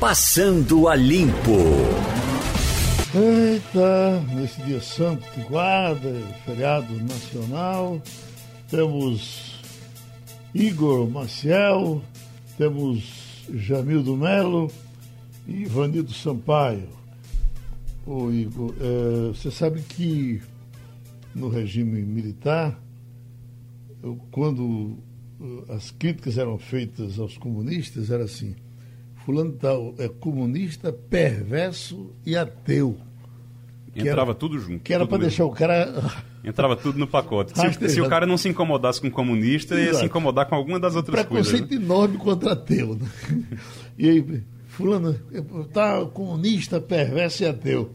Passando a Limpo. Eita, nesse dia santo de guarda, feriado nacional, temos Igor Maciel, temos Jamildo Melo e Ivanildo Sampaio. Ô Igor, é, você sabe que no regime militar, quando uh, as críticas eram feitas aos comunistas, era assim, fulano tal é comunista, perverso e ateu. Entrava era, tudo junto. Que era para deixar o cara. Entrava tudo no pacote. Se, se, o cara não se incomodasse com comunista, Exato. ia se incomodar com alguma das outras Preconceito coisas. Preconceito né? enorme contra ateu. Né? E aí, fulano, tá comunista, perverso e ateu.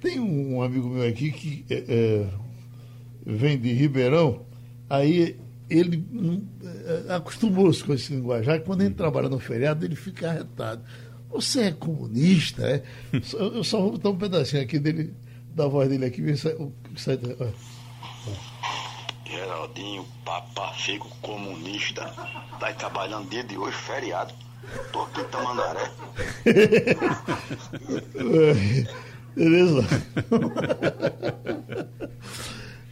Tem um amigo meu aqui que é, é, vem de Ribeirão, aí ele é, acostumou-se com esse linguajar, e quando ele trabalha no feriado, ele fica arretado. Você é comunista, é? Eu só vou botar um pedacinho aqui dele, da voz dele aqui, ver se sai. Geraldinho, papa fico comunista. Tá aí trabalhando dia de hoje, feriado. Tô aqui em Tamandaré. Beleza?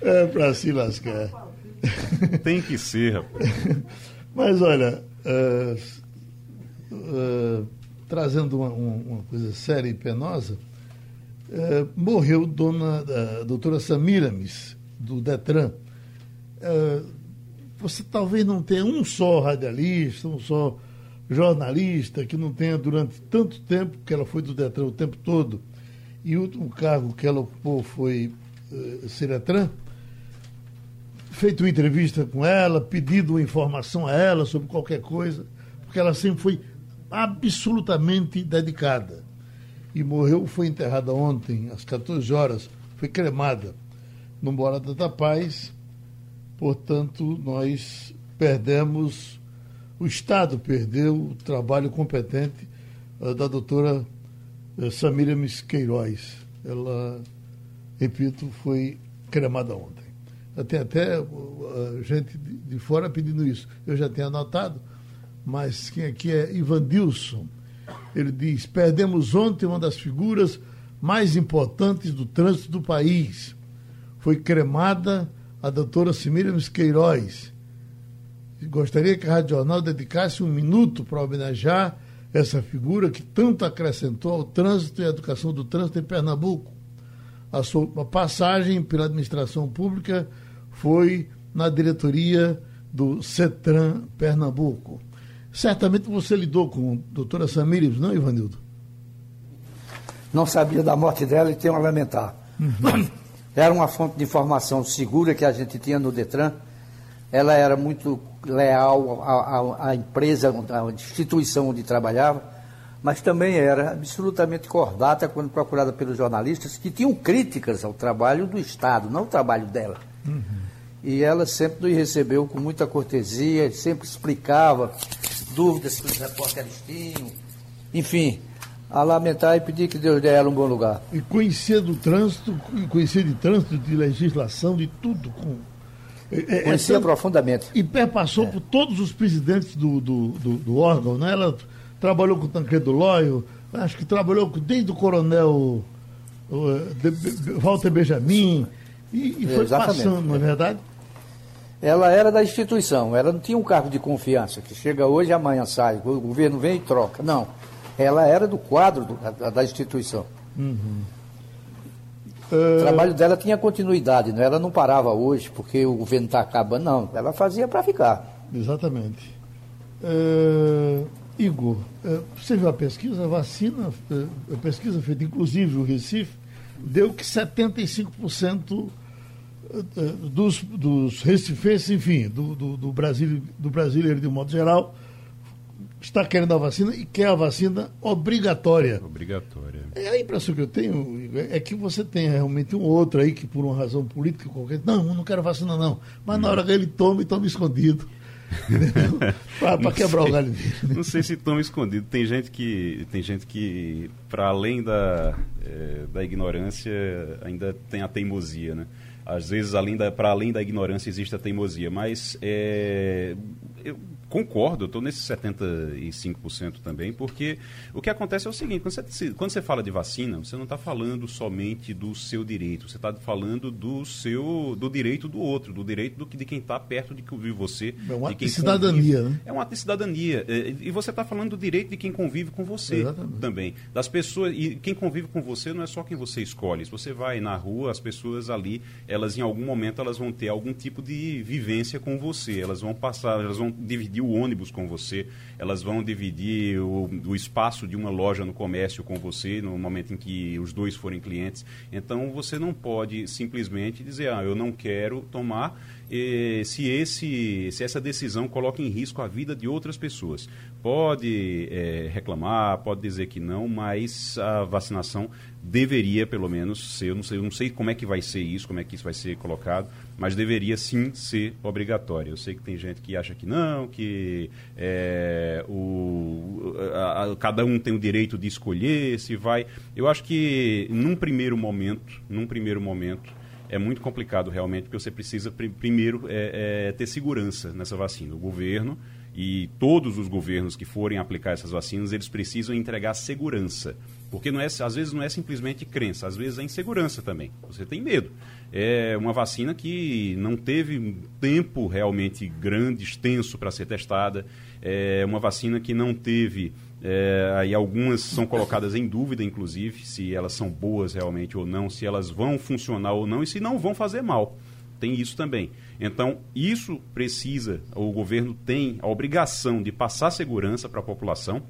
é pra se lascar. Tem que ser, rapaz. Mas olha, uh, uh, trazendo uma, uma, coisa séria e penosa, uh, morreu dona, a doutora Samiramis, do Detran. você talvez não tenha um só radialista, um só jornalista que não tenha durante tanto tempo, que ela foi do Detran o tempo todo, e o último cargo que ela ocupou foi uh, Ciretran, feito uma entrevista com ela, pedido uma informação a ela sobre qualquer coisa, porque ela sempre foi absolutamente dedicada. E morreu, foi enterrada ontem, às 14 horas, foi cremada no Morada da Paz. Portanto, nós perdemos, o Estado perdeu o trabalho competente uh, da doutora uh, Samira Queiroz. Ela, repito, foi cremada ontem. Tem até uh, gente de fora pedindo isso. Eu já tenho anotado, mas quem aqui é Ivan Dilson. Ele diz: perdemos ontem uma das figuras mais importantes do trânsito do país. Foi cremada a doutora Simílias Queiroz. Gostaria que a Rádio Jornal dedicasse um minuto para homenagear essa figura que tanto acrescentou ao trânsito e à educação do trânsito em Pernambuco. A sua passagem pela administração pública foi na diretoria do CETRAN Pernambuco. Certamente você lidou com a doutora Samires, não, Ivanildo? Não sabia da morte dela e tenho a lamentar. Uhum. Era uma fonte de informação segura que a gente tinha no Detran. Ela era muito leal à, à, à empresa, à instituição onde trabalhava, mas também era absolutamente cordata quando procurada pelos jornalistas que tinham críticas ao trabalho do Estado, não ao trabalho dela. Uhum e ela sempre nos recebeu com muita cortesia, sempre explicava dúvidas que os repórteres tinham, enfim, a lamentar e pedir que Deus dê ela um bom lugar. E conhecia do trânsito, conhecia de trânsito, de legislação, de tudo. Com... É, é conhecia é, profundamente. E perpassou é. por todos os presidentes do, do, do, do, órgão, né? Ela trabalhou com o Tancredo Lóio, acho que trabalhou desde o coronel Walter Benjamin, e, e foi Exatamente. passando, não é verdade? Ela era da instituição, ela não tinha um cargo de confiança, que chega hoje e amanhã sai, o governo vem e troca. Não. Ela era do quadro do, da, da, instituição. Uhum. O trabalho dela tinha continuidade, não? ela não parava hoje porque o governo está acabando, não. Ela fazia para ficar. Exatamente. Uh, Igor, uh, você viu a pesquisa? A vacina, uh, a pesquisa feita inclusive no Recife, deu que 75% dos, dos recifenses, enfim, do, do, do, Brasil, do brasileiro de um modo geral, está querendo a vacina e quer a vacina obrigatória. Obrigatória. É a impressão que eu tenho é que você tem realmente um outro aí que por uma razão política qualquer, não, não quero vacina não. Mas na hora que ele toma, ele toma escondido. para quebrar sei, o galho dele. Não sei se toma escondido. Tem gente que, tem gente que para além da, é, da ignorância, ainda tem a teimosia, né? Às vezes, para além da ignorância, existe a teimosia. Mas é, eu concordo, eu estou nesse 75% também, porque o que acontece é o seguinte, quando você, quando você fala de vacina, você não está falando somente do seu direito, você está falando do seu do direito do outro, do direito do, de quem está perto de você. É um ato de cidadania, né? É um ato de cidadania. É, e você está falando do direito de quem convive com você Exatamente. também. Das pessoas, e quem convive com você não é só quem você escolhe. Se você vai na rua, as pessoas ali, elas em algum momento elas vão ter algum tipo de vivência com você. Elas vão passar, elas vão dividir o ônibus com você, elas vão dividir o, o espaço de uma loja no comércio com você no momento em que os dois forem clientes. Então você não pode simplesmente dizer, ah, eu não quero tomar se, esse, se essa decisão coloca em risco a vida de outras pessoas. Pode é, reclamar, pode dizer que não, mas a vacinação deveria, pelo menos, ser. Eu não, sei, eu não sei como é que vai ser isso, como é que isso vai ser colocado, mas deveria sim ser obrigatória. Eu sei que tem gente que acha que não, que é, o, a, a, cada um tem o direito de escolher se vai. Eu acho que num primeiro momento, num primeiro momento, é muito complicado realmente, porque você precisa pr primeiro é, é, ter segurança nessa vacina. O governo e todos os governos que forem aplicar essas vacinas, eles precisam entregar segurança. Porque não é, às vezes não é simplesmente crença, às vezes é insegurança também. Você tem medo. É uma vacina que não teve tempo realmente grande, extenso para ser testada. É uma vacina que não teve é, aí algumas são colocadas em dúvida, inclusive, se elas são boas realmente ou não, se elas vão funcionar ou não e se não vão fazer mal. Tem isso também. Então, isso precisa, o governo tem a obrigação de passar segurança para a população,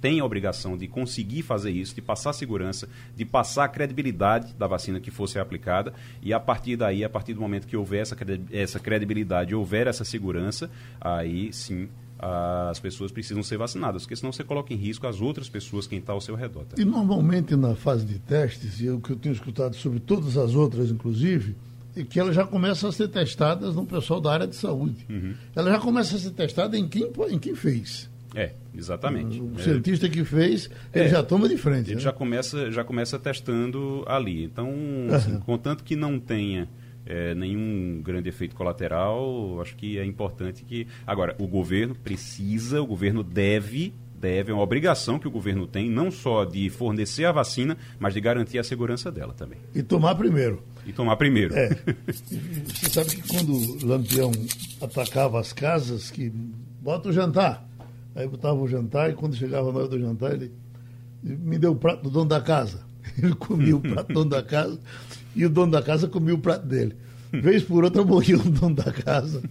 tem a obrigação de conseguir fazer isso, de passar segurança, de passar a credibilidade da vacina que fosse aplicada, e a partir daí, a partir do momento que houver essa credibilidade, houver essa segurança, aí sim as pessoas precisam ser vacinadas, porque senão você coloca em risco as outras pessoas, quem está ao seu redor. E normalmente na fase de testes, e é o que eu tenho escutado sobre todas as outras, inclusive, é que elas já começam a ser testadas no pessoal da área de saúde. Uhum. Ela já começa a ser testada em quem, em quem fez. É, exatamente. O, cientista que fez, ele é, já toma de frente. Ele né? já, começa, já começa testando ali. Então, assim, contanto que não tenha é, nenhum grande efeito colateral, acho que é importante que. Agora, o governo precisa, o governo deve deve, é uma obrigação que o governo tem, não só de fornecer a vacina, mas de garantir a segurança dela também. E tomar primeiro. E tomar primeiro. É. Você sabe que quando o Lampião atacava as casas, que bota o jantar. Aí botava o jantar e quando chegava na hora do jantar, ele me deu o prato do dono da casa. Ele comia o prato do dono da casa e o dono da casa comia o prato dele. Vez por outra morria o dono da casa,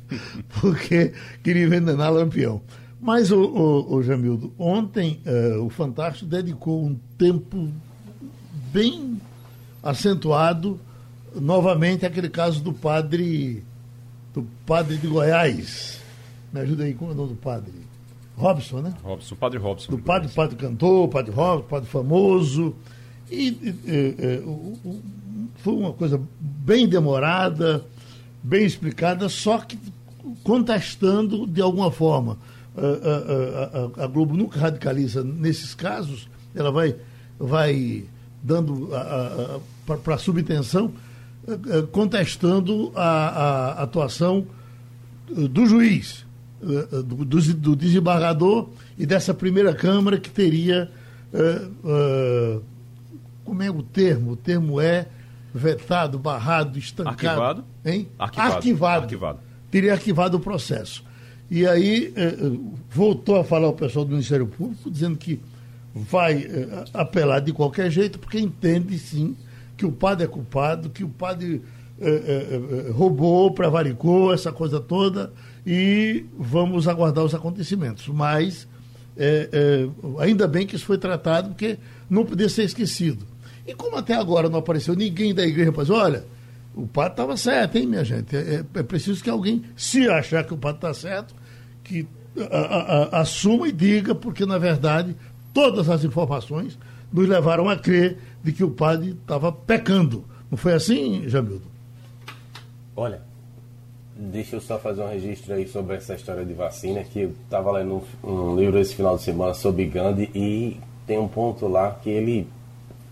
porque queria envenenar Lampião. Mas, o, o, o Jamildo, ontem uh, o Fantástico dedicou um tempo bem acentuado novamente àquele caso do padre do padre de Goiás. Me ajuda aí, como é o nome do padre? Robson, né? Robson, padre Robson. Do padre, padre cantor, padre Robson, padre famoso. E, e, e o, foi uma coisa bem demorada, bem explicada, só que contestando de alguma forma. A, a, a, Globo nunca radicaliza nesses casos, ela vai, vai dando para a subtenção, contestando a, atuação do juiz, do, do, desembargador e dessa primeira Câmara que teria. Como é o termo? O termo é vetado, barrado, estancado. Arquivado? Hein? Arquivado. Arquivado. arquivado. Teria arquivado o processo. E aí eh, eh, voltou a falar o pessoal do Ministério Público, dizendo que vai eh, apelar de qualquer jeito, porque entende sim que o padre é culpado, que o padre roubou, prevaricou, essa coisa toda, e vamos aguardar os acontecimentos. Mas ainda bem que isso foi tratado, porque não podia ser esquecido. E como até agora não apareceu ninguém da igreja dizer, olha, o padre estava certo, hein, minha gente? É, é, preciso que alguém, se achar que o padre está certo, que a, a, a, assuma e diga, porque na verdade todas as informações nos levaram a crer de que o padre estava pecando. Não foi assim, Jamildo? Olha, deixa eu só fazer um registro aí sobre essa história de vacina, que eu estava lendo um, um livro esse final de semana sobre Gandhi e tem um ponto lá que ele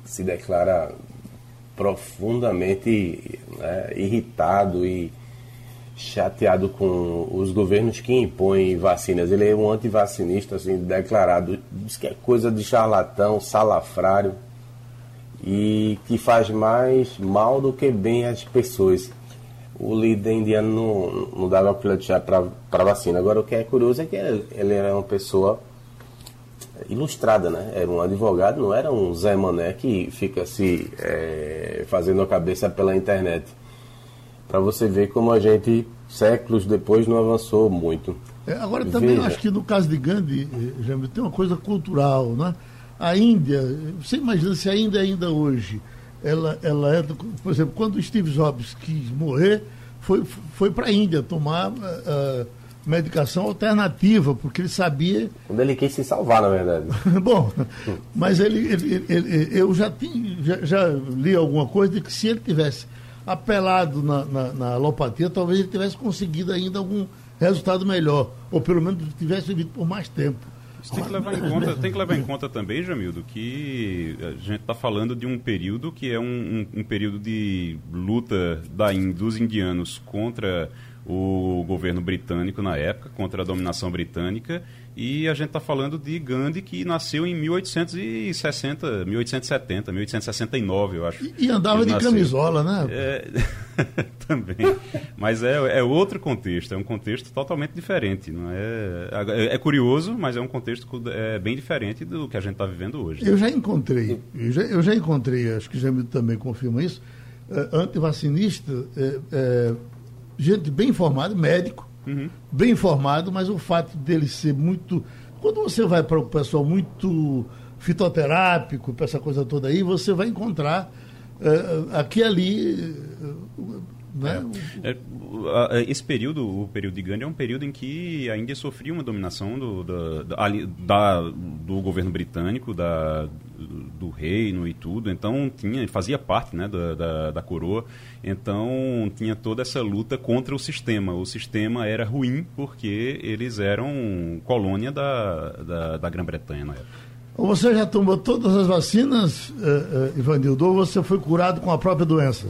se declara profundamente né, irritado e chateado com os governos que impõem vacinas. Ele é um antivacinista, assim, declarado. Diz que é coisa de charlatão, salafrário e que faz mais mal do que bem às pessoas. O líder indiano não, não dava chá para vacina. Agora, o que é curioso é que ele, ele era uma pessoa ilustrada, né? Era um advogado, não era um Zé Mané que fica se é, fazendo a cabeça pela internet. Para você ver como a gente, séculos depois, não avançou muito. É, agora, também Veja. acho que no caso de Gandhi, eh, Jamil, tem uma coisa cultural, né? A Índia, você imagina se a Índia ainda hoje, ela, ela é, por exemplo, quando o Steve Jobs quis morrer, foi, foi para a Índia tomar uh, medicação alternativa, porque ele sabia. Quando ele quis se salvar, na verdade. Bom, mas ele, ele, ele, eu já, tinha, já, já, li alguma coisa de que se ele tivesse apelado na, na, na, alopatia, talvez ele tivesse conseguido ainda algum resultado melhor, ou pelo menos tivesse vivido por mais tempo. tem que levar em conta, tem que levar em conta também, Jamildo, que a gente está falando de um período que é um, um, um período de luta da, dos indianos contra o governo britânico na época, contra a dominação britânica, e a gente está falando de Gandhi, que nasceu em 1860, 1870, 1869, eu acho. E, e andava de nasceu. camisola, né? É, também. Mas é, é outro contexto, é um contexto totalmente diferente. Não é, é, é curioso, mas é um contexto é, bem diferente do que a gente está vivendo hoje. Eu já encontrei, eu já, eu já encontrei, acho que Jamil também confirma isso, uh, antivacinista. Uh, uh, gente bem informada, médico, uhum. bem informado, mas o fato dele ser muito. Quando você vai para o pessoal muito fitoterápico, para essa coisa toda aí, você vai encontrar uh, aqui e ali. Uh, né? É, é, esse período, o período de Gandhi, é um período em que a Índia sofria uma dominação do, da, da, do governo britânico, da, do reino e tudo, então tinha, fazia parte né, da, da, da, coroa, então tinha toda essa luta contra o sistema. O sistema era ruim porque eles eram colônia da, da, da Grã-Bretanha na época. Você já tomou todas as vacinas, eh, eh, Ivanildo, ou você foi curado com a própria doença?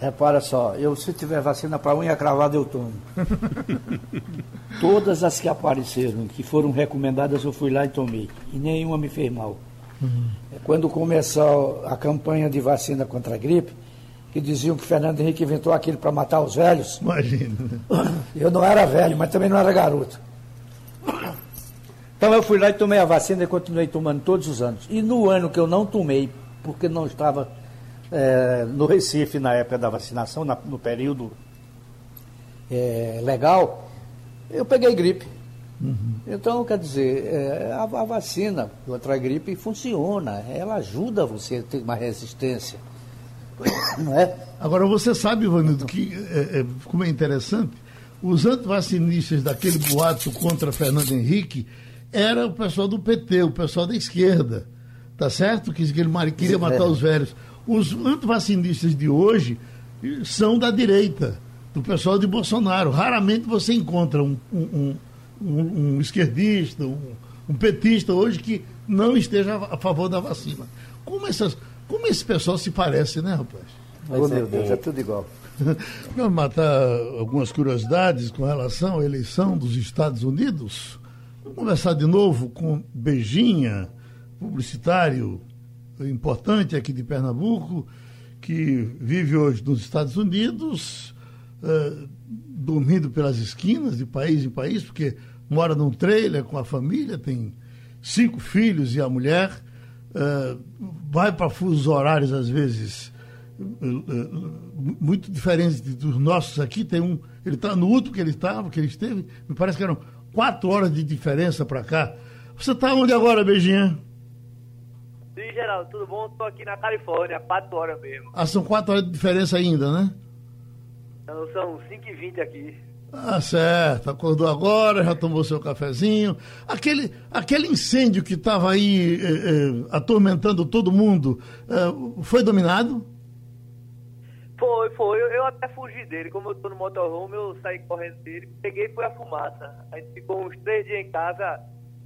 Repara só, eu se tiver vacina para unha cravada eu tomo. Todas as que apareceram, que foram recomendadas, eu fui lá e tomei. E nenhuma me fez mal. Uhum. Quando começou a campanha de vacina contra a gripe, que diziam que Fernando Henrique inventou aquilo para matar os velhos. Imagina. Eu não era velho, mas também não era garoto. Então eu fui lá e tomei a vacina e continuei tomando todos os anos. E no ano que eu não tomei, porque não estava é, no Recife na época da vacinação, na, no período é, legal, eu peguei gripe. Uhum. Então, quer dizer, é, a, a, vacina contra a gripe funciona, ela ajuda você a ter uma resistência. Não é? Agora, você sabe, Ivanildo, que é, é, como é interessante, os antivacinistas daquele boato contra Fernando Henrique era o pessoal do PT, o pessoal da esquerda, tá certo? Que, ele queria matar os velhos. Os antivacinistas de hoje são da direita, do pessoal de Bolsonaro. Raramente você encontra um, um, um, um esquerdista, um, petista hoje que não esteja a favor da vacina. Como, essas, como esse pessoal se parece, né, rapaz? oh, meu Deus, é tudo igual. Vamos matar algumas curiosidades com relação à eleição dos Estados Unidos. Vamos conversar de novo com Beijinha, publicitário importante aqui de Pernambuco, que vive hoje nos Estados Unidos, uh, dormindo pelas esquinas de país em país, porque mora num trailer com a família, tem cinco filhos e a mulher, uh, vai para fusos horários, às vezes, uh, muito diferentes dos nossos aqui. Tem um, ele está no último que ele estava, que ele esteve, me parece que eram quatro horas de diferença para cá. Você está onde agora, Beijinha? Sim, Geraldo, tudo bom? Estou aqui na Califórnia, 4 horas mesmo. Ah, são 4 horas de diferença ainda, né? Então, são 5h20 aqui. Ah, certo. Acordou agora, já tomou seu cafezinho. Aquele, aquele incêndio que estava aí eh, eh, atormentando todo mundo, eh, foi dominado? Foi, foi. Eu, eu, até fugi dele. Como eu estou no motorhome, eu saí correndo dele, peguei e foi a fumaça. A gente ficou uns três dias em casa,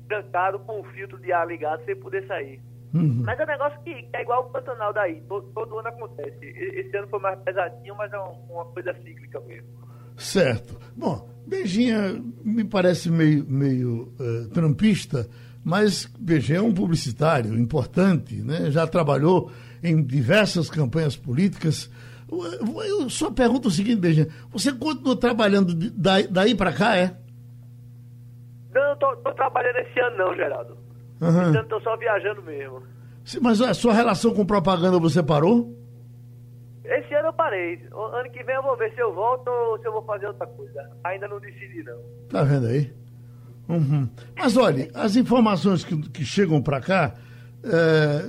trancado com o filtro de ar ligado, sem poder sair. Uhum. Mas é um negócio que, que, é igual o Pantanal daí, todo, todo, ano acontece. Esse ano foi mais pesadinho, mas é uma coisa cíclica mesmo. Certo. Bom, Beijinha me parece meio, meio uh, trampista, mas Beijinha é um publicitário importante, né? já trabalhou em diversas campanhas políticas. Eu, só pergunto o seguinte, Beijinha, você continua trabalhando daí, daí para cá, é? Não, tô, tô trabalhando esse ano não, Geraldo. Uhum. Então tô só viajando mesmo. Mas a sua relação com propaganda você parou? Esse ano eu parei. Ano que vem eu vou ver se eu volto ou se eu vou fazer outra coisa. Ainda não decidi, não. Tá vendo aí? Uhum. Mas olha, as informações que, que chegam para cá, é,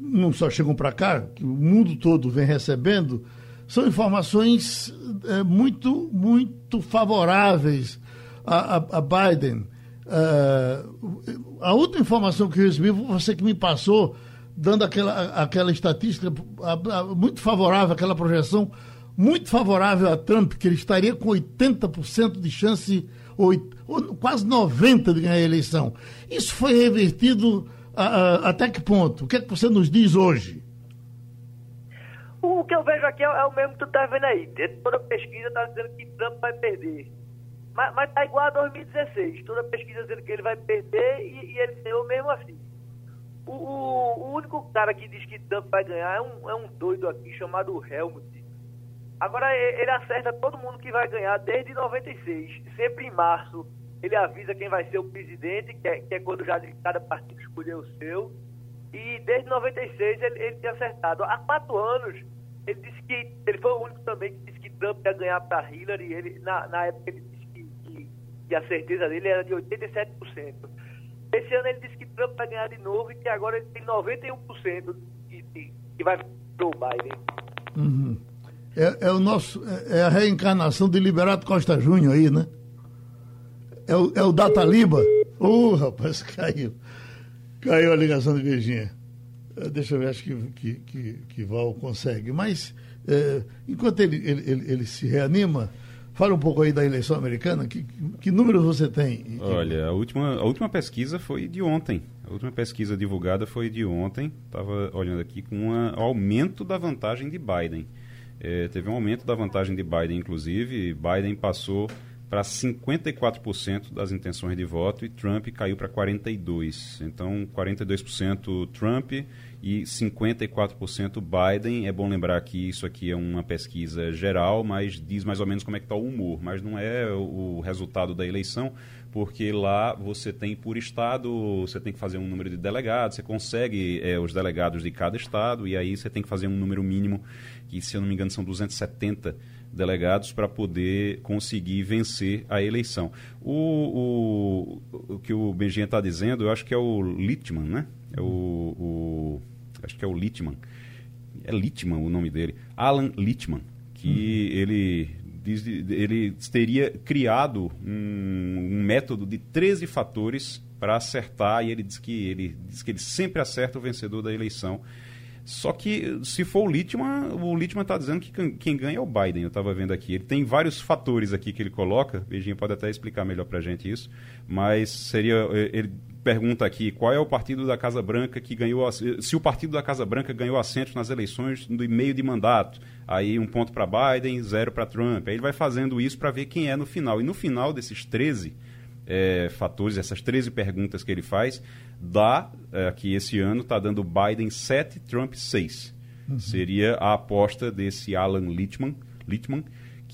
não só chegam para cá, que o mundo todo vem recebendo, são informações é, muito, muito favoráveis a, a, a Biden. É, a última informação que eu recebi você que me passou dando aquela, aquela estatística muito favorável, aquela projeção muito favorável a Trump, que ele estaria com 80% de chance, ou, ou, quase 90% de ganhar a eleição. Isso foi revertido a, a, até que ponto? O que é que você nos diz hoje? O que eu vejo aqui é, é o mesmo que tu está vendo aí. Toda pesquisa está dizendo que Trump vai perder. Mas, mas tá igual a 2016. Toda pesquisa dizendo que ele vai perder e, e ele ganhou mesmo assim. O, o, único cara que diz que Trump vai ganhar é um, é um doido aqui chamado Helmut. Agora ele acerta todo mundo que vai ganhar desde 96. Sempre em março ele avisa quem vai ser o presidente, que é, que é quando já cada partido escolheu o seu. E desde 96 ele, ele tem acertado. Há quatro anos ele disse que ele foi o único também que disse que Trump ia ganhar para Hillary. Ele, na, na época ele disse que, que, que a certeza dele era de 87%. Esse ano ele disse que Trump vai ganhar de novo e que agora ele tem 91% de, de, que vai pro Biden. Uhum. É, é, o nosso, é, é a reencarnação de Liberato Costa Júnior aí, né? É o, é o Dataliba. Ô, oh, rapaz, caiu. Caiu a ligação de Virgínia. É, deixa eu ver, acho que, que, que, que Val consegue. Mas, é, enquanto ele, ele, ele, ele se reanima, Fala um pouco aí da eleição americana. Que, que números você tem? Olha, a última, a última pesquisa foi de ontem. A última pesquisa divulgada foi de ontem. Estava olhando aqui com um aumento da vantagem de Biden. É, teve um aumento da vantagem de Biden, inclusive. Biden passou para 54% das intenções de voto e Trump caiu para 42%. Então, 42% Trump e 54% Biden. É bom lembrar que isso aqui é uma pesquisa geral, mas diz mais ou menos como é que está o humor, mas não é o resultado da eleição, porque lá você tem por estado, você tem que fazer um número de delegados, você consegue é, os delegados de cada estado e aí você tem que fazer um número mínimo, que se eu não me engano são 270 delegados para poder conseguir vencer a eleição. O, o, o que o Benjinha está dizendo, eu acho que é o Littman, né? É o, o acho que é o Littman, é Littman o nome dele, Alan Littman, que hum. ele diz, ele teria criado um, um, método de 13 fatores para acertar e ele diz que ele diz que ele sempre acerta o vencedor da eleição. Só que se for o Littman, o Littman está dizendo que quem ganha é o Biden. Eu estava vendo aqui. Ele tem vários fatores aqui que ele coloca. Beijinho pode até explicar melhor para a gente isso. Mas seria ele pergunta aqui qual é o partido da Casa Branca que ganhou se o partido da Casa Branca ganhou assentos nas eleições do meio de mandato aí um ponto para Biden zero para Trump aí ele vai fazendo isso para ver quem é no final e no final desses 13 é, fatores essas 13 perguntas que ele faz dá é, que esse ano está dando Biden 7 Trump 6 uhum. seria a aposta desse Alan Littman Littman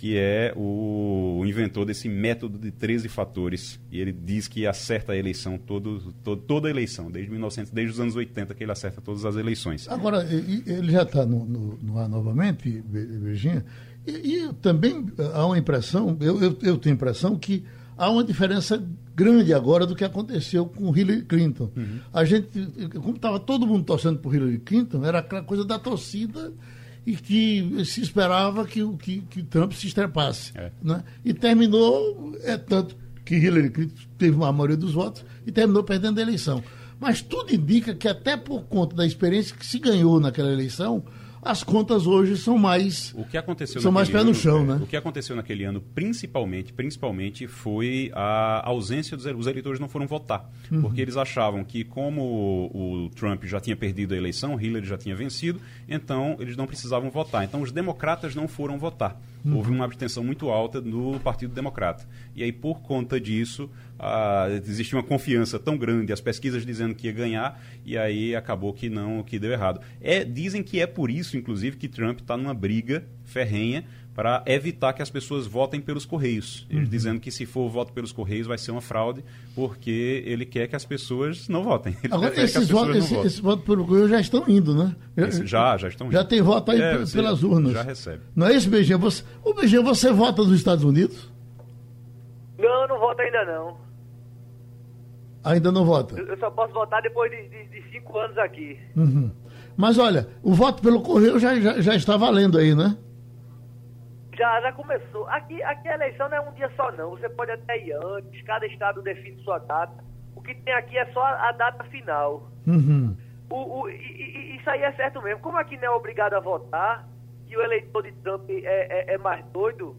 que é o, inventor desse método de 13 fatores. E ele diz que acerta a eleição, todo, todo, toda a eleição, desde 1900, desde os anos 80 que ele acerta todas as eleições. Agora, ele já está no, no, no, ar novamente, Virginia, e, e, também há uma impressão, eu, eu, eu tenho a impressão que há uma diferença grande agora do que aconteceu com Hillary Clinton. Uhum. A gente, como estava todo mundo torcendo por Hillary Clinton, era aquela coisa da torcida e que se esperava que, que, que Trump se estrepasse. É. Né? E terminou, é tanto que Hillary Clinton teve uma maioria dos votos e terminou perdendo a eleição. Mas tudo indica que até por conta da experiência que se ganhou naquela eleição, as contas hoje são mais o que aconteceu são mais pé no chão, né? O que aconteceu naquele ano, principalmente, principalmente foi a ausência dos os eleitores não foram votar, uhum. porque eles achavam que como o, o, Trump já tinha perdido a eleição, Hillary já tinha vencido, então eles não precisavam votar. Então os democratas não foram votar. Uhum. Houve uma abstenção muito alta no Partido Democrata. E aí, por conta disso, ah, existia uma confiança tão grande, as pesquisas dizendo que ia ganhar, e aí acabou que não, que deu errado. É, dizem que é por isso, inclusive, que Trump está numa briga ferrenha para evitar que as pessoas votem pelos Correios. Ele uhum. dizendo que se for voto pelos Correios vai ser uma fraude, porque ele quer que as pessoas não votem. Ele Agora, esses votos esse, esse voto pelo Correio já estão indo, né? Esse, já, já estão indo. Já tem voto aí é, pelas urnas. Já recebe. Não é isso, Beijinho? Você, o Beijinho, você vota nos Estados Unidos? Não, não voto ainda não. Ainda não vota? Eu, só posso votar depois de, de, de cinco anos aqui. Uhum. Mas olha, o voto pelo Correio já, já, já está valendo aí, né? Já, já começou. Aqui, aqui a eleição não é um dia só, não. Você pode até ir antes, cada estado define sua data. O que tem aqui é só a data final. Uhum. O, o, e, e, isso aí é certo mesmo. Como aqui não é obrigado a votar, e o eleitor de Trump é, é, é mais doido,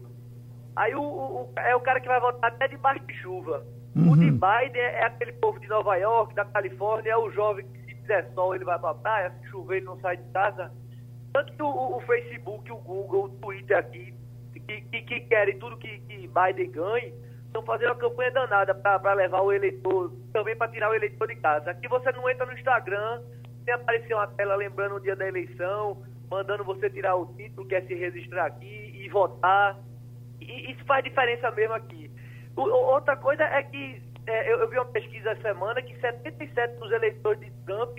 aí o, o, é o cara que vai votar até debaixo de chuva. Uhum. O de Biden é aquele povo de Nova York, da Califórnia, é o jovem que se fizer sol ele vai pra praia, se chover ele não sai de casa. Tanto que o, o Facebook, o Google, o Twitter aqui que, que, que querem tudo que, que Biden ganhe, estão fazendo uma campanha danada para levar o eleitor, também para tirar o eleitor de casa. Aqui você não entra no Instagram, tem aparecer uma tela lembrando o dia da eleição, mandando você tirar o título, quer se registrar aqui e votar. E isso faz diferença mesmo aqui. O, outra coisa é que é, eu, eu, vi uma pesquisa essa semana que 77% dos eleitores de Trump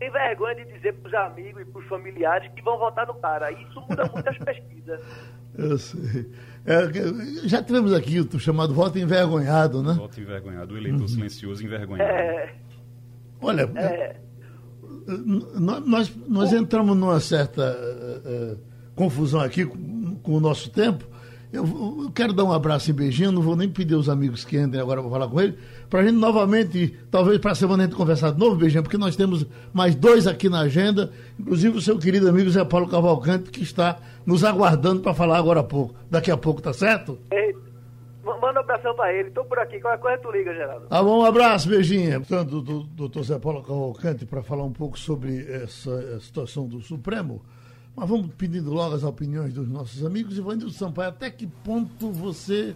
têm vergonha de dizer para os amigos e para os familiares que vão votar no cara. Isso muda muitas pesquisas. Eu sei. É, já tivemos aqui o chamado voto envergonhado, né? Voto envergonhado, o eleitor uhum. silencioso envergonhado. É. Olha, é. nós, nós entramos numa certa uh, uh, confusão aqui com, com, o nosso tempo. Eu, eu, quero dar um abraço e beijinho, não vou nem pedir os amigos que entrem agora para falar com ele, para a gente novamente, talvez para a semana a gente conversar de novo, beijinho, porque nós temos mais dois aqui na agenda, inclusive o seu querido amigo Zé Paulo Cavalcante, que está nos aguardando para falar agora há pouco. Daqui a pouco, tá certo? Ei, manda um abração para ele. Estou por aqui. Qualquer coisa tu liga, Geraldo. Tá bom, um abraço, beijinho. Portanto, do doutor Zé Paulo Cavalcante para falar um pouco sobre essa situação do Supremo. Mas vamos pedindo logo as opiniões dos nossos amigos. Ivanildo Sampaio, até que ponto você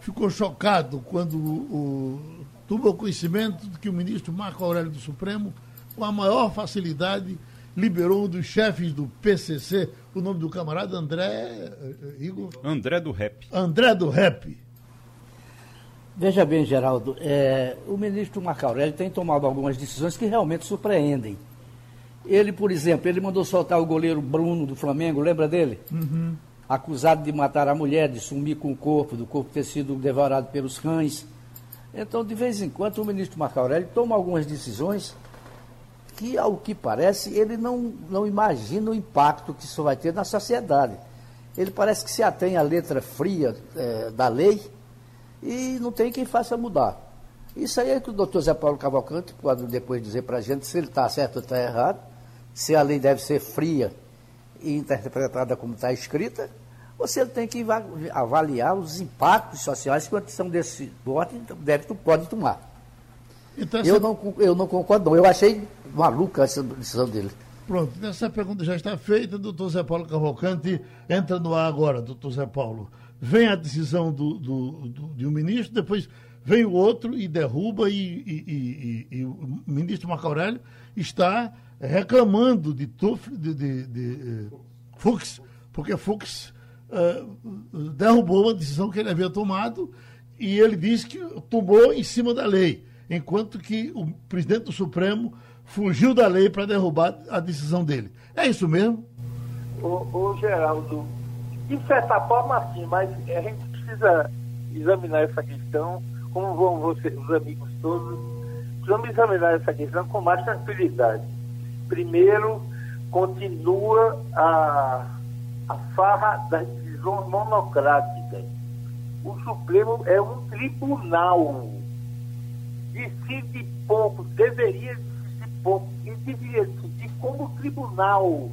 ficou chocado quando o, tomou conhecimento de que o ministro Marco Aurélio do Supremo, com a maior facilidade, liberou um dos chefes do PCC, o nome do camarada André eh, Igor? André do Rep. André do Rep. Veja bem, Geraldo, é, o ministro Marco Aurélio tem tomado algumas decisões que realmente surpreendem. Ele, por exemplo, ele mandou soltar o goleiro Bruno do Flamengo, lembra dele? Uhum. Acusado de matar a mulher, de sumir com o corpo, do corpo ter sido devorado pelos cães. Então, de vez em quando, o ministro Marco Aurélio toma algumas decisões que, ao que parece, ele não, não imagina o impacto que isso vai ter na sociedade. Ele parece que se atém à letra fria é, da lei e não tem quem faça mudar. Isso aí é que o doutor Zé Paulo Cavalcante pode depois dizer para a gente se ele está certo ou está errado, se a lei deve ser fria e interpretada como está escrita, ou se ele tem que avaliar os impactos sociais que uma decisão desse voto deve, pode tomar. Então, essa... eu, não, eu não concordo, não. Eu achei maluca essa decisão dele. Pronto, essa pergunta já está feita. Doutor Zé Paulo Cavalcante entra no ar agora, doutor Zé Paulo. Vem a decisão do, do, do, de um ministro, depois vem o outro e derruba, e, e, e, e o ministro Marco Aurélio está reclamando de, Tuf, de, de, de, de Fux, porque Fux uh, derrubou a decisão que ele havia tomado e ele disse que tomou em cima da lei enquanto que o presidente do Supremo fugiu da lei para derrubar a decisão dele. É isso mesmo? Ô, ô Geraldo, de certa forma sim, mas a gente precisa examinar essa questão, como vão você, os amigos todos, precisamos examinar essa questão com mais tranquilidade. Primeiro, continua a, a farra das decisões monocráticas. O Supremo é um tribunal decide pouco, deveria decidir pouco, e deveria decidir como tribunal.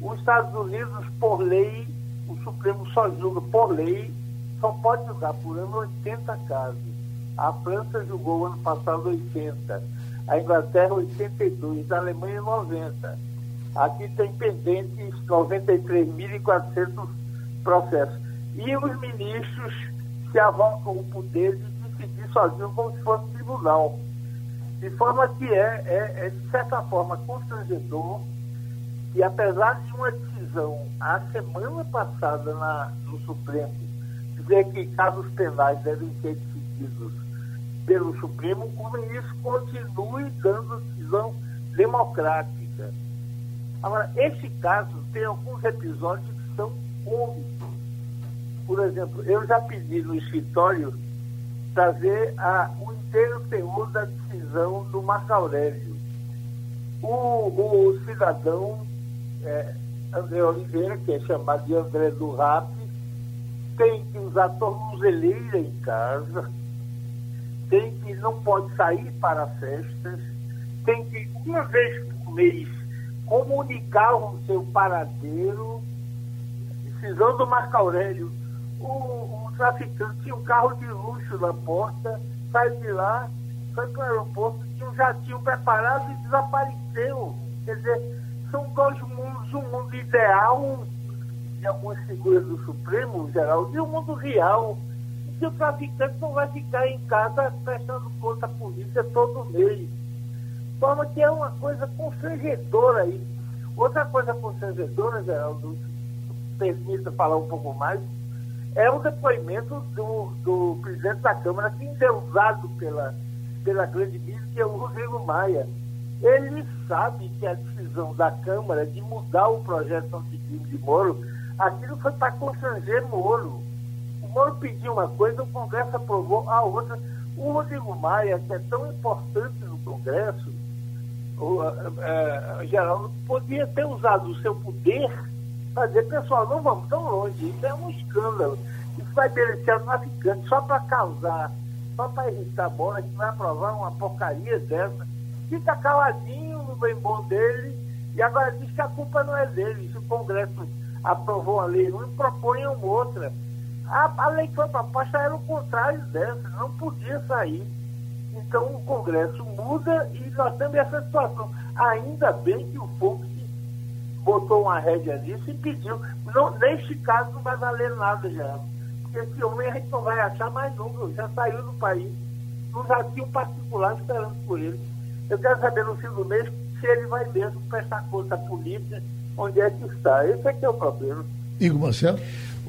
Os Estados Unidos, por lei, o Supremo só julga por lei, só pode julgar por ano 80 casos. A França julgou ano passado 80, a Inglaterra 82, a Alemanha 90. Aqui tem pendentes 93.400 processo. E os ministros se avocam o poder de decidir sozinhos como se fosse tribunal. De forma que é, é, é de certa forma, constrangedor que, apesar de uma decisão a semana passada na, no Supremo dizer que casos penais devem ser decididos pelo Supremo, o ministro continue dando decisão democrática. Agora, esse caso tem alguns episódios que são cômicos. Por exemplo, eu já pedi no escritório trazer a, o inteiro teor da decisão do Marco Aurélio. O, o cidadão é, André Oliveira, que é chamado de André do Rap, tem que usar tornozeleira em casa, tem que não pode sair para festas, tem que, uma vez por mês, comunicar o seu paradeiro. Decisão do Marco Aurélio. O, o traficante tinha um carro de luxo na porta, sai de lá, foi para o aeroporto, tinha um jatinho preparado e desapareceu. Quer dizer, são dois mundos, um mundo ideal de algumas figuras do Supremo, geral, e um mundo real, que o traficante não vai ficar em casa prestando conta à polícia todo mês. Forma que é uma coisa constrangedora aí. Outra coisa constrangedora, Geraldo, permita falar um pouco mais, é o depoimento do, do presidente da Câmara, que é usado pela, pela grande mídia, que é o Rodrigo Maia ele sabe que a decisão da Câmara de mudar o projeto anticrime de Moro, aquilo foi para constranger Moro. Moro pediu uma coisa, o Congresso aprovou a outra. O Rodrigo Maia, que é tão importante no Congresso, o, é, Geraldo, podia ter usado o seu poder para dizer, pessoal, não vamos tão longe, isso é um escândalo. Isso vai beneficiar o traficante só para causar, só para irritar a gente vai aprovar uma porcaria dessa fica caladinho no bem bom dele e agora diz que a culpa não é dele. Se o Congresso aprovou a lei não proponham outra. A, a lei que foi proposta era o contrário dessa, não podia sair. Então o Congresso muda e nós temos essa situação. Ainda bem que o Fux botou uma rédea nisso e pediu. Não, neste caso não vai valer nada já. Porque esse homem a gente não vai achar mais nunca, já saiu do país. Não já tinha um particular esperando por ele. Eu quero saber no fim do mês se ele vai mesmo prestar conta à polícia onde é que está. Esse é que é o problema. Igor Marcelo?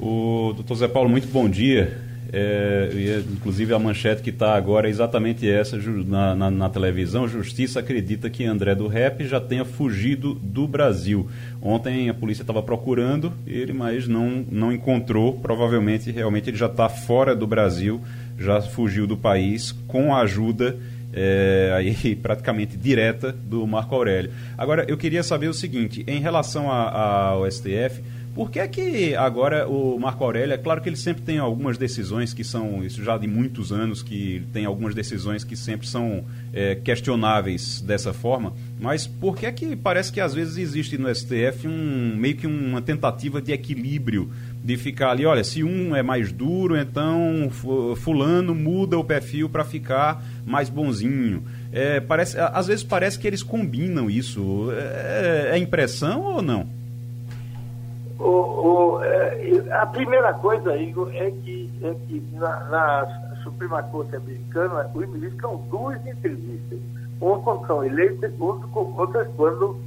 O doutor Zé Paulo, muito bom dia. É, e, inclusive a manchete que está agora é exatamente essa na, na, na, televisão. Justiça acredita que André do Rep já tenha fugido do Brasil. Ontem a polícia estava procurando ele, mas não, não encontrou. Provavelmente, realmente, ele já está fora do Brasil, já fugiu do país com a ajuda é, aí praticamente direta do Marco Aurélio. Agora, eu queria saber o seguinte, em relação ao STF, por que é que agora o Marco Aurélio, é claro que ele sempre tem algumas decisões que são, isso já de muitos anos, que tem algumas decisões que sempre são é, questionáveis dessa forma, mas por que é que parece que às vezes existe no STF um, meio que uma tentativa de equilíbrio de ficar ali, olha, se um é mais duro, então fulano muda o perfil para ficar mais bonzinho. É, parece, às vezes parece que eles combinam isso. É, é impressão ou não? O, o, é, a primeira coisa, Igor, é que, é que na, na Suprema Corte Americana, os ministros são duas entrevistas. Uma quando são eleitos, outras quando,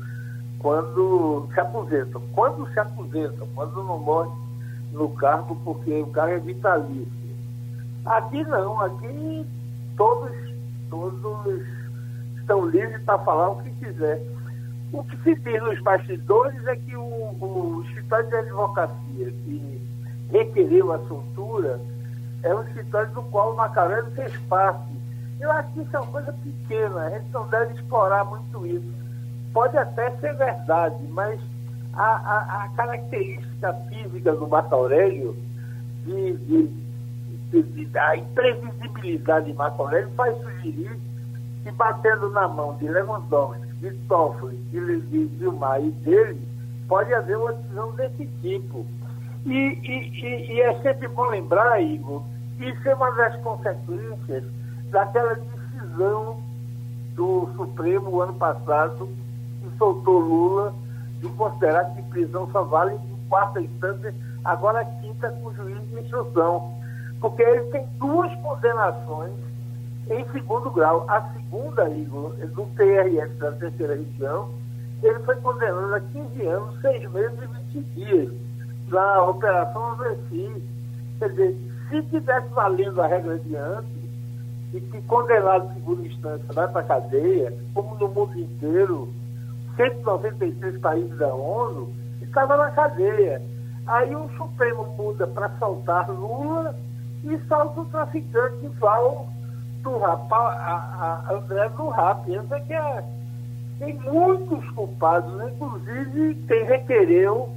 quando se aposentam. Quando se aposentam, quando não morre no cargo porque o cargo é vitalício. Aqui não, aqui todos, todos estão livres para falar o que quiser. O que se diz nos bastidores é que o, o escritório de advocacia que requeriu a soltura é um escritório do qual o Macarena fez parte. Eu acho que isso é uma coisa pequena, a gente não deve explorar muito isso. Pode até ser verdade, mas a, a, a característica física do Marco Aurélio, de, de, de, de, a imprevisibilidade de Marco Aurélio faz sugerir que batendo na mão de Lewandowski, de Toffoli, de, Vilmar e dele, pode haver uma decisão desse tipo. E, e, e, é sempre bom lembrar, Igor, isso é uma das consequências daquela decisão do Supremo ano passado, que soltou Lula de considerar que prisão só vale em quarta instância, agora quinta com juiz de instrução, porque ele tem duas condenações em segundo grau. A segunda, Igor, do TRF da terceira região, ele foi condenado a 15 anos, 6 meses e 20 dias na Operação Avanci. Quer dizer, se tivesse valendo a regra de antes, e que condenado de segunda instância vai para a cadeia, como no mundo inteiro, 193 países da ONU, estava na cadeia. Aí o Supremo muda para soltar Lula e solta o traficante Val do Rap, a, a André do Rap. Essa que é, tem muitos culpados, inclusive quem requereu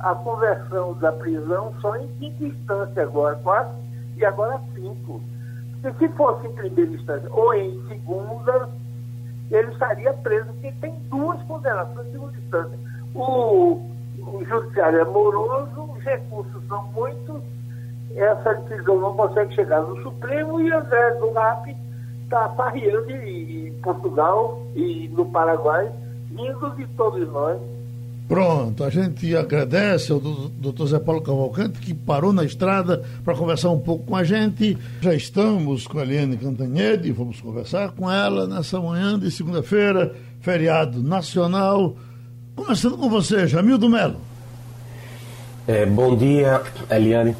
a conversão da prisão só em quinta instância agora, quatro, e agora cinco. Porque se fosse em primeira instância ou em segunda, ele estaria preso, porque tem duas condenações em segunda instância. O, o judiciário é moroso, os recursos são muitos, essa decisão não consegue chegar no Supremo e André do RAP está farreando em Portugal e no Paraguai, vindo de todos nós. Pronto, a gente agradece ao doutor Zé Paulo Cavalcante que parou na estrada para conversar um pouco com a gente. Já estamos com a Eliane Cantanhede, vamos conversar com ela nessa manhã de segunda-feira, feriado nacional. Começando com você, Jamildo Melo. É, bom dia, Eliane.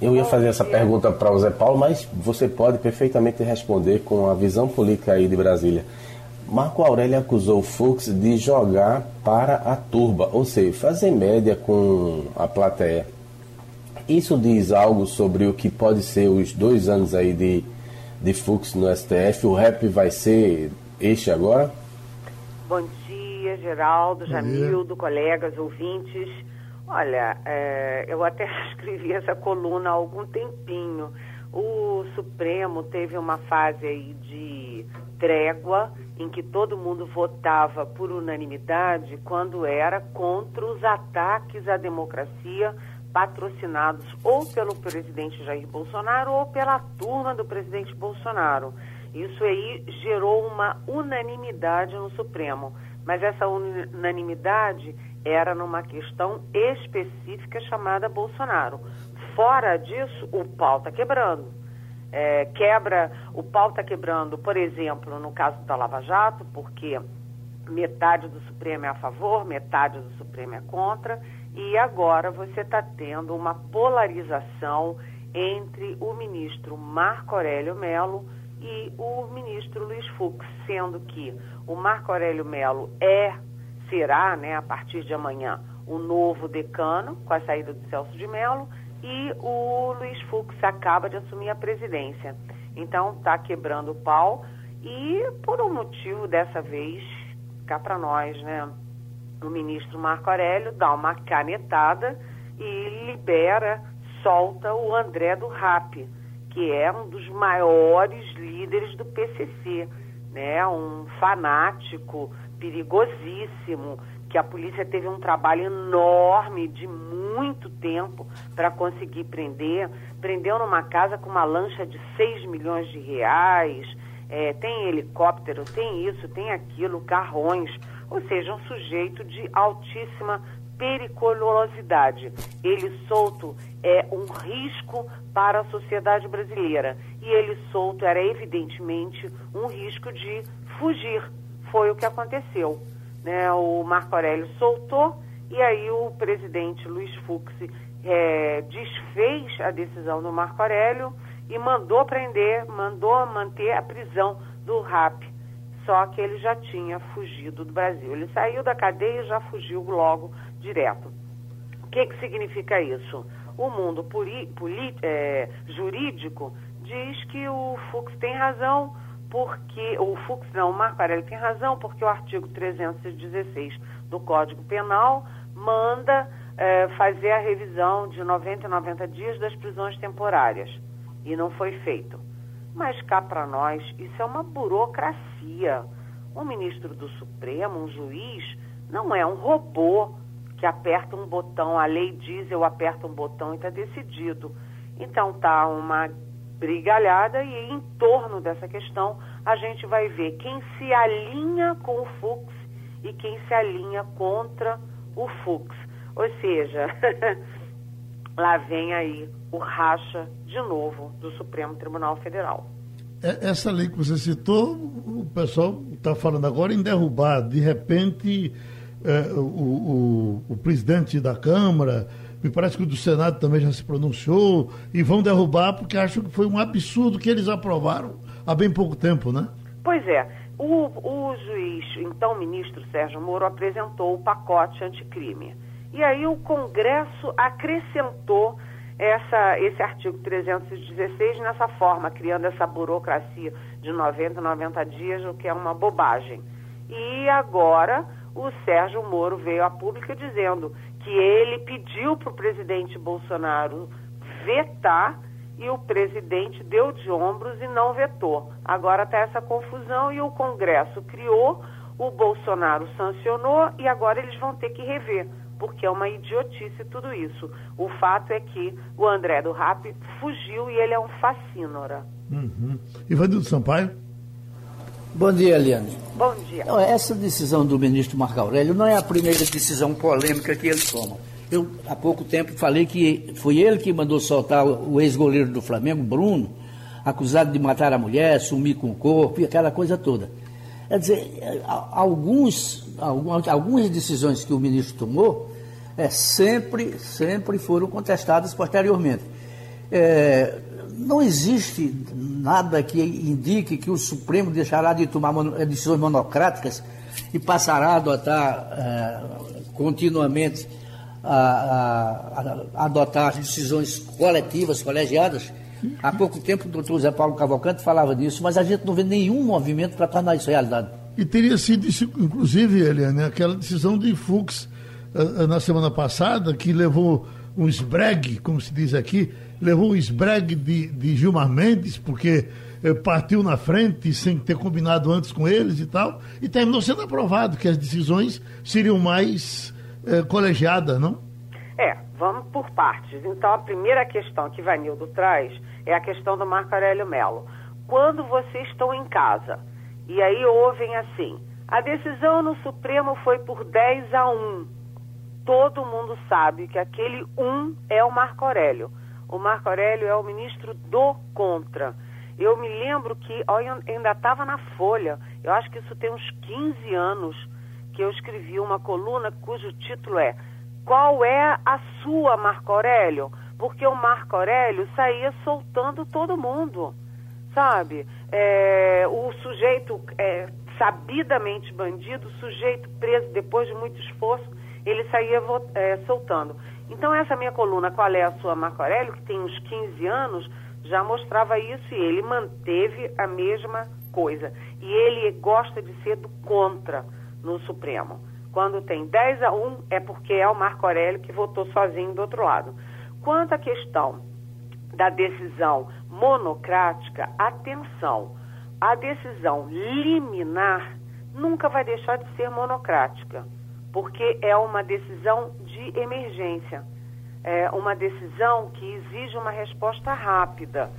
Eu ia fazer essa pergunta para o Zé Paulo, mas você pode perfeitamente responder com a visão política aí de Brasília. Marco Aurélio acusou o Fux de jogar para a turba, ou seja, fazer média com a plateia. Isso diz algo sobre o que pode ser os dois anos aí de, de Fux no STF. O rap vai ser este agora? Bom dia, Geraldo, Jamildo, colegas, ouvintes. Olha, é, eu até escrevi essa coluna há algum tempinho. O Supremo teve uma fase aí de trégua em que todo mundo votava por unanimidade quando era contra os ataques à democracia patrocinados ou pelo presidente Jair Bolsonaro ou pela turma do presidente Bolsonaro. Isso aí gerou uma unanimidade no Supremo, mas essa unanimidade era numa questão específica chamada Bolsonaro. Fora disso, o pau está quebrando é, quebra, o pau está quebrando, por exemplo, no caso da Lava Jato, porque metade do Supremo é a favor, metade do Supremo é contra, e agora você está tendo uma polarização entre o ministro Marco Aurélio Melo e o ministro Luiz Fux, sendo que o Marco Aurélio Melo é, será, né, a partir de amanhã, o novo decano, com a saída do Celso de Mello, e o Luiz Fux acaba de assumir a presidência. Então está quebrando o pau e por um motivo dessa vez, cá para nós, né? O ministro Marco Aurélio dá uma canetada e libera, solta o André do RAP, que é um dos maiores líderes do PCC, né? Um fanático perigosíssimo, que a polícia teve um trabalho enorme de muito tempo para conseguir prender. Prendeu numa casa com uma lancha de 6 milhões de reais, é, tem helicóptero, tem isso, tem aquilo, carrões. Ou seja, um sujeito de altíssima periculosidade. Ele solto é um risco para a sociedade brasileira. E ele solto era evidentemente um risco de fugir. Foi o que aconteceu né, o Marco Aurélio soltou e aí o presidente Luiz Fux é, desfez a decisão do Marco Aurélio e mandou prender, mandou manter a prisão do RAP. Só que ele já tinha fugido do Brasil. Ele saiu da cadeia e já fugiu logo direto. O que, que significa isso? O mundo é, jurídico diz que o Fux tem razão, porque o Fux não, o Marco Aurélio tem razão, porque o artigo 316 do Código Penal manda é, fazer a revisão de 90 em 90 dias das prisões temporárias. E não foi feito. Mas cá para nós, isso é uma burocracia. Um ministro do Supremo, um juiz, não é um robô que aperta um botão, a lei diz, eu aperto um botão e está decidido. Então tá uma brigalhada e em torno dessa questão a gente vai ver quem se alinha com o Fux e quem se alinha contra o Fux. Ou seja, lá vem aí o racha de novo do Supremo Tribunal Federal. É, essa lei que você citou, o pessoal está falando agora em derrubar. De repente, é, o, o, o, presidente da Câmara, me parece que o do Senado também já se pronunciou, e vão derrubar porque acham que foi um absurdo que eles aprovaram há bem pouco tempo, né? Pois é. O, o juiz, então ministro Sérgio Moro, apresentou o pacote anticrime. E aí o Congresso acrescentou essa, esse artigo 316 nessa forma, criando essa burocracia de 90, 90 dias, o que é uma bobagem. E agora o Sérgio Moro veio a público dizendo que ele pediu para o presidente Bolsonaro vetar e o presidente deu de ombros e não vetou. Agora está essa confusão e o Congresso criou, o Bolsonaro sancionou e agora eles vão ter que rever porque é uma idiotice tudo isso. O fato é que o André do Rap fugiu e ele é um fascínora. Uhum. Ivanildo Sampaio? Bom dia, Eliane. Bom dia. Essa decisão do ministro Marco Aurélio não é a primeira decisão polêmica que ele toma. Eu, há pouco tempo, falei que foi ele que mandou soltar o ex-goleiro do Flamengo, Bruno, acusado de matar a mulher, sumir com o corpo e aquela coisa toda. Quer dizer, alguns, algumas decisões que o ministro tomou é, sempre, sempre foram contestadas posteriormente. É, não existe nada que indique que o Supremo deixará de tomar é, decisões monocráticas e passará a adotar é, continuamente a, a, a, adotar decisões coletivas, colegiadas. Há pouco tempo o doutor Zé Paulo Cavalcante falava disso, mas a gente não vê nenhum movimento para tornar isso realidade. E teria sido, inclusive, Eliane, aquela decisão de Fux eh, na semana passada, que levou um esbregue, como se diz aqui, levou um esbregue de, de Gilmar Mendes, porque eh, partiu na frente sem ter combinado antes com eles e tal, e terminou sendo aprovado que as decisões seriam mais eh, colegiadas, não? É, vamos por partes. Então, a primeira questão que Vanildo traz é a questão do Marco Aurélio Melo. Quando vocês estão em casa e aí ouvem assim, a decisão no Supremo foi por 10 a 1 todo mundo sabe que aquele um é o Marco Aurélio. O Marco Aurélio é o ministro do contra. Eu me lembro que ainda estava na Folha, eu acho que isso tem uns 15 anos, que eu escrevi uma coluna cujo título é Qual é a sua, Marco Aurélio? Porque o Marco Aurélio saía soltando todo mundo, sabe? É, o sujeito é, sabidamente bandido, sujeito preso depois de muito esforço, ele saía é, soltando. Então, essa minha coluna, Qual é a sua Marco Aurélio, que tem uns 15 anos, já mostrava isso e ele manteve a mesma coisa. E ele gosta de ser do contra no Supremo. Quando tem 10 a 1, é porque é o Marco Aurélio que votou sozinho do outro lado. Quanto à questão da decisão monocrática, atenção, a decisão liminar nunca vai deixar de ser monocrática porque é uma decisão de emergência, é uma decisão que exige uma resposta rápida.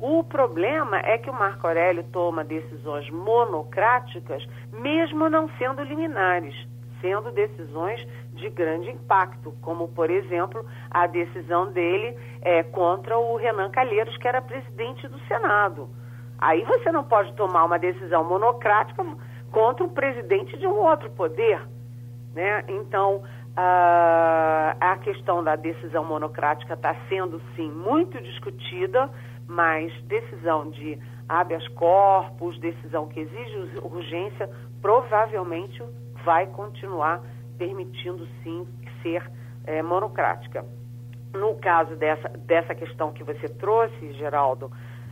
O problema é que o Marco Aurélio toma decisões monocráticas, mesmo não sendo liminares, sendo decisões de grande impacto, como, por exemplo, a decisão dele é, contra o Renan Calheiros, que era presidente do Senado. Aí você não pode tomar uma decisão monocrática contra o presidente de um outro poder. Né? Então, a, a questão da decisão monocrática está sendo, sim, muito discutida, mas decisão de habeas corpus, decisão que exige urgência, provavelmente vai continuar permitindo, sim, ser é, monocrática. No caso dessa, dessa questão que você trouxe, Geraldo,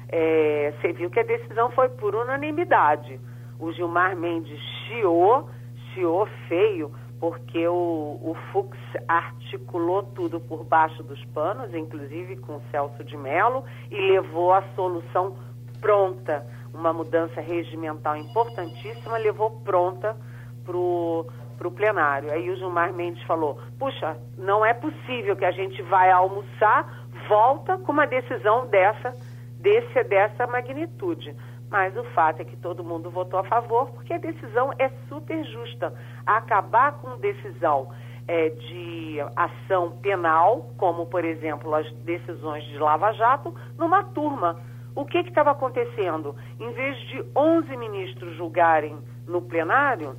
é, você viu que a decisão foi por unanimidade. O Gilmar Mendes chiou, chiou feio, porque o, o Fux articulou tudo por baixo dos panos, inclusive com o Celso de Mello, e levou a solução pronta. Uma mudança regimental importantíssima levou pronta para o plenário. Aí o Gilmar Mendes falou: puxa, não é possível que a gente vai almoçar, volta com uma decisão dessa, desse, dessa magnitude. Mas o fato é que todo mundo votou a favor, porque a decisão é super justa. Acabar com decisão é, de ação penal, como, por exemplo, as decisões de Lava Jato, numa turma. O que estava acontecendo? Em vez de 11 ministros julgarem no plenário,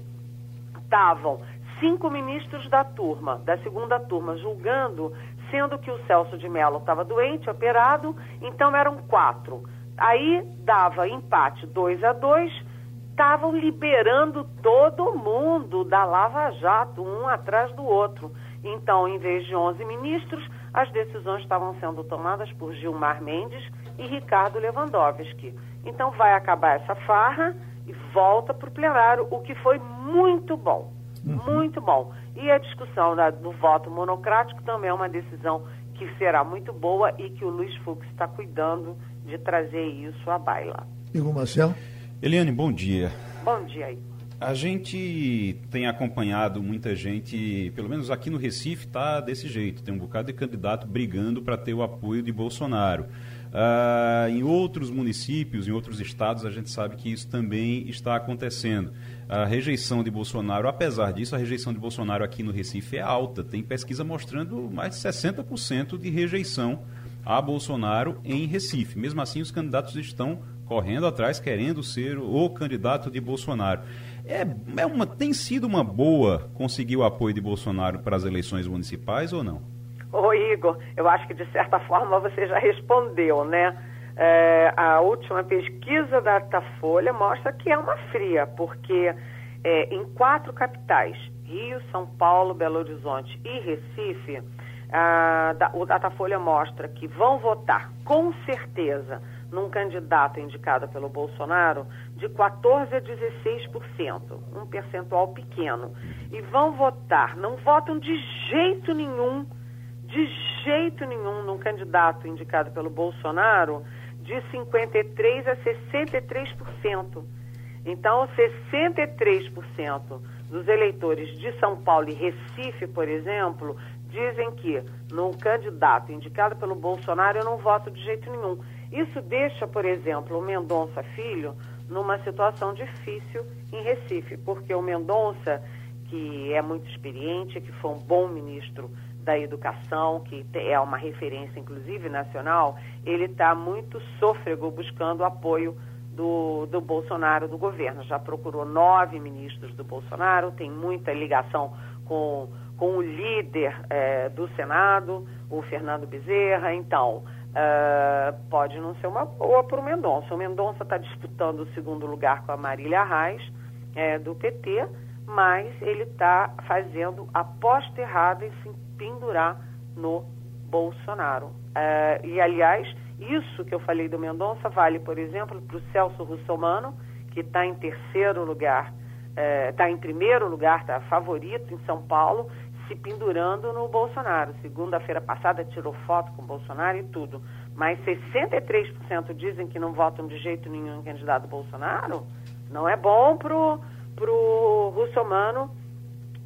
estavam cinco ministros da turma, da segunda turma, julgando, sendo que o Celso de Mello estava doente, operado, então eram quatro. Aí dava empate 2 a 2 estavam liberando todo mundo da Lava Jato, um atrás do outro. Então, em vez de 11 ministros, as decisões estavam sendo tomadas por Gilmar Mendes e Ricardo Lewandowski. Então, vai acabar essa farra e volta para o plenário, o que foi muito bom. Uhum. Muito bom. E a discussão da, do voto monocrático também é uma decisão que será muito boa e que o Luiz Fux está cuidando de trazer isso à baila. Igor Marcel? Eliane, bom dia. Bom dia aí. A gente tem acompanhado muita gente, pelo menos aqui no Recife, tá desse jeito. Tem um bocado de candidato brigando para ter o apoio de Bolsonaro. Uh, em outros municípios, em outros estados, a gente sabe que isso também está acontecendo. A rejeição de Bolsonaro, apesar disso, a rejeição de Bolsonaro aqui no Recife é alta. Tem pesquisa mostrando mais de 60% de rejeição a Bolsonaro em Recife. Mesmo assim, os candidatos estão correndo atrás, querendo ser o candidato de Bolsonaro. É, é uma, tem sido uma boa conseguir o apoio de Bolsonaro para as eleições municipais ou não? Ô Igor, eu acho que de certa forma você já respondeu, né? É, a última pesquisa da Datafolha mostra que é uma fria, porque é, em quatro capitais, Rio, São Paulo, Belo Horizonte e Recife, o Datafolha mostra que vão votar com certeza num candidato indicado pelo Bolsonaro de 14% a 16%, um percentual pequeno. E vão votar, não votam de jeito nenhum, de jeito nenhum, num candidato indicado pelo Bolsonaro de 53% a 63%. Então, 63% dos eleitores de São Paulo e Recife, por exemplo, dizem que no candidato indicado pelo Bolsonaro eu não voto de jeito nenhum. Isso deixa, por exemplo, o Mendonça Filho numa situação difícil em Recife, porque o Mendonça, que é muito experiente, que foi um bom ministro da educação, que é uma referência inclusive nacional, ele está muito sôfrego buscando apoio do, do Bolsonaro, do governo. Já procurou nove ministros do Bolsonaro, tem muita ligação com, com o líder é, do Senado, o Fernando Bezerra. Então, Uh, pode não ser uma boa para o Mendonça. O Mendonça está disputando o segundo lugar com a Marília Reis, é, do PT, mas ele está fazendo a aposta errada em se pendurar no Bolsonaro. Uh, e, aliás, isso que eu falei do Mendonça vale, por exemplo, para o Celso Russomano, que está em terceiro lugar, está uh, em primeiro lugar, está favorito em São Paulo, se pendurando no Bolsonaro. Segunda-feira passada tirou foto com o Bolsonaro e tudo. Mas 63% dizem que não votam de jeito nenhum em candidato Bolsonaro. Não é bom pro, pro russomano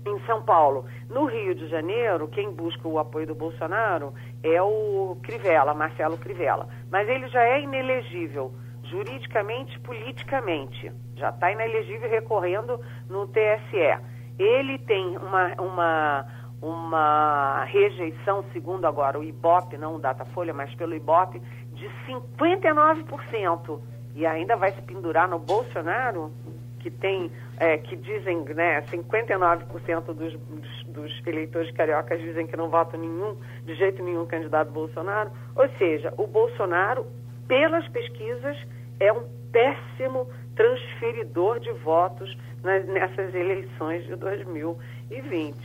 em São Paulo. No Rio de Janeiro, quem busca o apoio do Bolsonaro é o Crivella, Marcelo Crivella. Mas ele já é inelegível, juridicamente, politicamente. Já está inelegível recorrendo no TSE ele tem uma, uma, uma rejeição, segundo agora o IBOP, não o Datafolha, mas pelo IBOP, de 59%. E ainda vai se pendurar no Bolsonaro, que tem, é, que dizem, né, 59% dos, dos, dos, eleitores cariocas dizem que não votam nenhum, de jeito nenhum candidato Bolsonaro. Ou seja, o Bolsonaro, pelas pesquisas, é um péssimo transferidor de votos nessas eleições de 2020.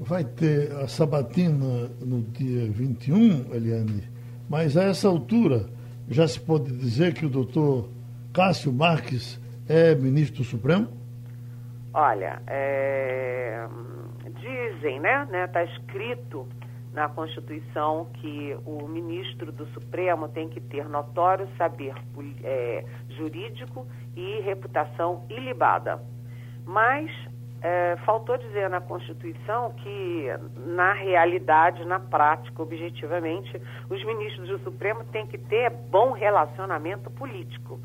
Vai ter a sabatina no dia 21, Eliane, mas a essa altura já se pode dizer que o doutor Cássio Marques é ministro do Supremo? Olha, é... dizem, né? Está né, escrito na Constituição que o ministro do Supremo tem que ter notório saber é, jurídico e reputação ilibada. Mas é, faltou dizer na Constituição que, na realidade, na prática, objetivamente, os ministros do Supremo têm que ter bom relacionamento político.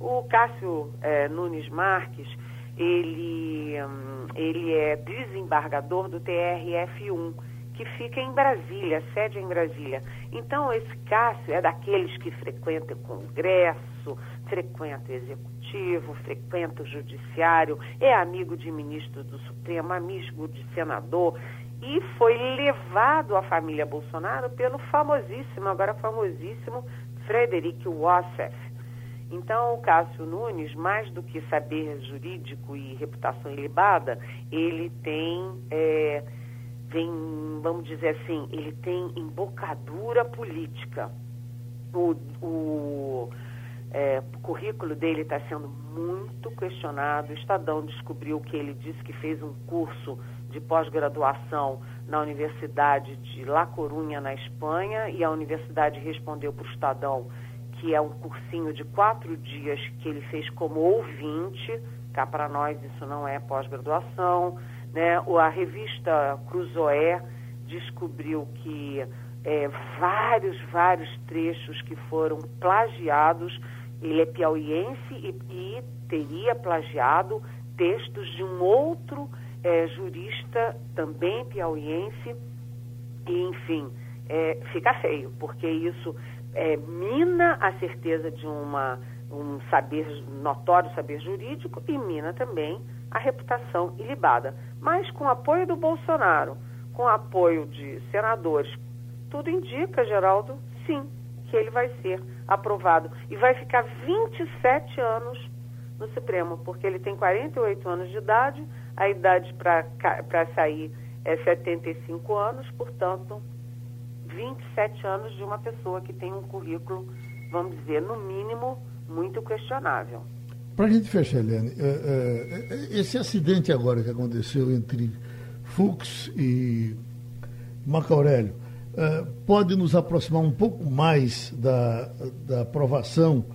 O Cássio é, Nunes Marques ele, hum, ele é desembargador do TRF1, que fica em Brasília, sede em Brasília. Então, esse Cássio é daqueles que frequenta o Congresso, frequenta o Executivo, frequenta o Judiciário, é amigo de ministro do Supremo, amigo de senador, e foi levado à família Bolsonaro pelo famosíssimo, agora famosíssimo, Frederic Wassef. Então, o Cássio Nunes, mais do que saber jurídico e reputação ilibada, ele tem, é, tem, vamos dizer assim, ele tem embocadura política. O, o é, currículo dele está sendo muito questionado. O Estadão descobriu que ele disse que fez um curso de pós-graduação na Universidade de La Corunha, na Espanha, e a universidade respondeu para o Estadão que é um cursinho de quatro dias que ele fez como ouvinte, cá para nós isso não é pós-graduação, né? A revista Cruzoé descobriu que é, vários, vários trechos que foram plagiados, ele é piauiense e, e teria plagiado textos de um outro é, jurista, também piauiense, e enfim, é, fica feio, porque isso é, mina a certeza de uma, um saber notório saber jurídico e mina também a reputação ilibada. Mas com apoio do Bolsonaro, com apoio de senadores, tudo indica, Geraldo, sim, que ele vai ser aprovado e vai ficar 27 anos no Supremo, porque ele tem 48 anos de idade, a idade para sair é 75 anos, portanto, 27 anos de uma pessoa que tem um currículo, vamos dizer, no mínimo, muito questionável. Para a gente fechar, Eliane, é, é, esse acidente agora que aconteceu entre Fux e Marco Aurélio é, pode nos aproximar um pouco mais da, da aprovação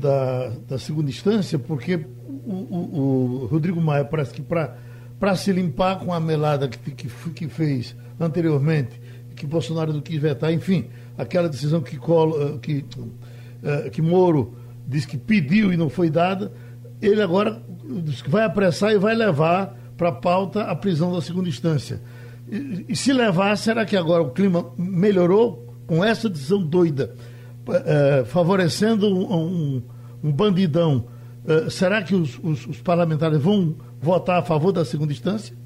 da, da segunda instância, porque o, o, o Rodrigo Maia parece que para se limpar com a melada que, que, que fez anteriormente que Bolsonaro não quis vetar, enfim, aquela decisão que, Colo, eh, que, eh, que Moro disse que pediu e não foi dada, ele agora vai apressar e vai levar para a pauta a prisão da segunda instância. E, e, se levar, será que agora o clima melhorou com essa decisão doida, é, favorecendo um, um, um bandidão? É, será que os, os, os parlamentares vão votar a favor da segunda instância?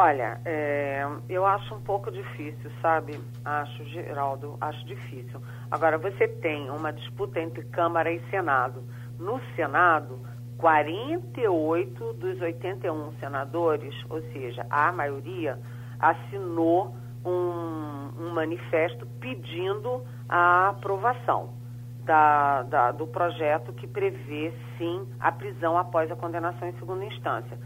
Olha, é, eu acho um pouco difícil, sabe? Acho, Geraldo, acho difícil. Agora, você tem uma disputa entre Câmara e Senado. No Senado, 48 dos 81 senadores, ou seja, a maioria, assinou um, um manifesto pedindo a aprovação da, da, do projeto que prevê, sim, a prisão após a condenação em segunda instância.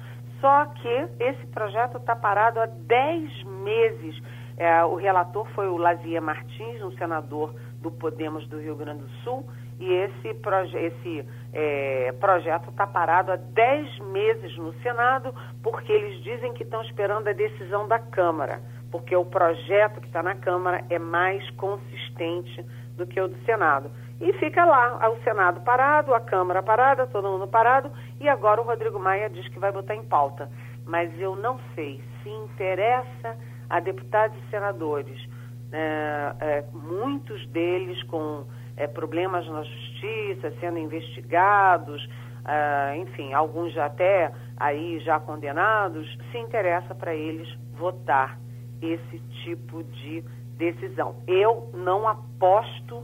Só que esse projeto está parado há 10 meses. É, o relator foi o Lazier Martins, um senador do Podemos do Rio Grande do Sul, e esse, proje esse é, projeto está parado há 10 meses no Senado, porque eles dizem que estão esperando a decisão da Câmara, porque o projeto que está na Câmara é mais consistente do que o do Senado. E fica lá, o Senado parado, a Câmara parada, todo mundo parado, e agora o Rodrigo Maia diz que vai botar em pauta. Mas eu não sei se interessa a deputados e senadores, é, é, muitos deles com é, problemas na justiça, sendo investigados, é, enfim, alguns já até aí já condenados, se interessa para eles votar esse tipo de decisão. Eu não aposto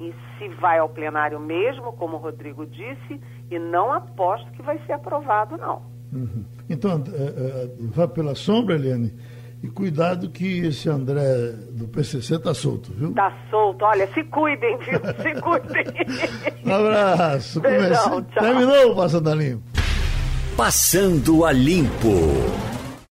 e se vai ao plenário mesmo, como o Rodrigo disse, e não aposto que vai ser aprovado, não. Uhum. Então, é, é, vá pela sombra, Eliane, e cuidado que esse André do PCC está solto, viu? Está solto. Olha, se cuidem, viu? Se cuidem. um abraço. Beijão, Terminou o Passando a Limpo. Passando a Limpo.